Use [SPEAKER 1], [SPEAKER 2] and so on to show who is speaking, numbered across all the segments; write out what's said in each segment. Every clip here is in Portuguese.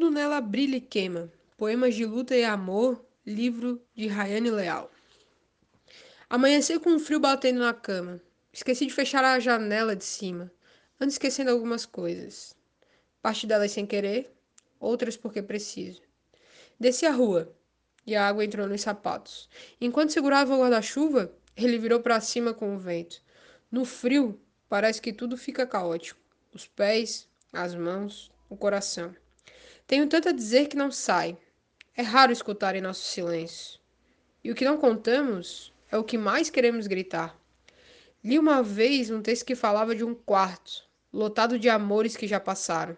[SPEAKER 1] Tudo nela brilha e queima. Poemas de luta e amor, livro de Rayane Leal. Amanheci com um frio batendo na cama. Esqueci de fechar a janela de cima. Ando esquecendo algumas coisas. Parte delas sem querer, outras porque preciso. Desci a rua e a água entrou nos sapatos. Enquanto segurava o guarda-chuva, ele virou para cima com o vento. No frio, parece que tudo fica caótico. Os pés, as mãos, o coração. Tenho tanto a dizer que não sai. É raro escutar em nosso silêncio. E o que não contamos é o que mais queremos gritar. Li uma vez um texto que falava de um quarto, lotado de amores que já passaram.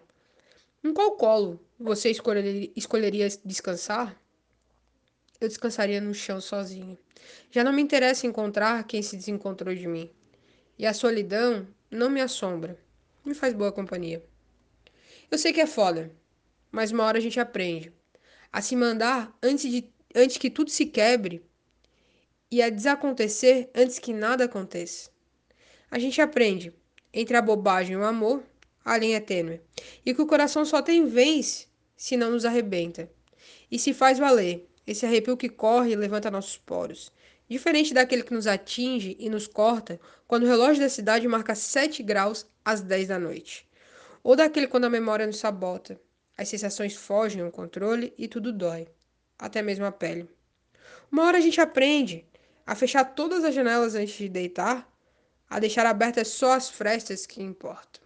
[SPEAKER 1] Em qual colo você escolheria descansar? Eu descansaria no chão sozinho. Já não me interessa encontrar quem se desencontrou de mim. E a solidão não me assombra. Me faz boa companhia. Eu sei que é foda, mas uma hora a gente aprende a se mandar antes, de, antes que tudo se quebre e a desacontecer antes que nada aconteça. A gente aprende entre a bobagem e o amor, a linha é tênue, e que o coração só tem vez se não nos arrebenta. E se faz valer esse arrepio que corre e levanta nossos poros. Diferente daquele que nos atinge e nos corta quando o relógio da cidade marca 7 graus às 10 da noite. Ou daquele quando a memória nos sabota. As sensações fogem ao controle e tudo dói, até mesmo a pele. Uma hora a gente aprende a fechar todas as janelas antes de deitar, a deixar abertas só as frestas que importam.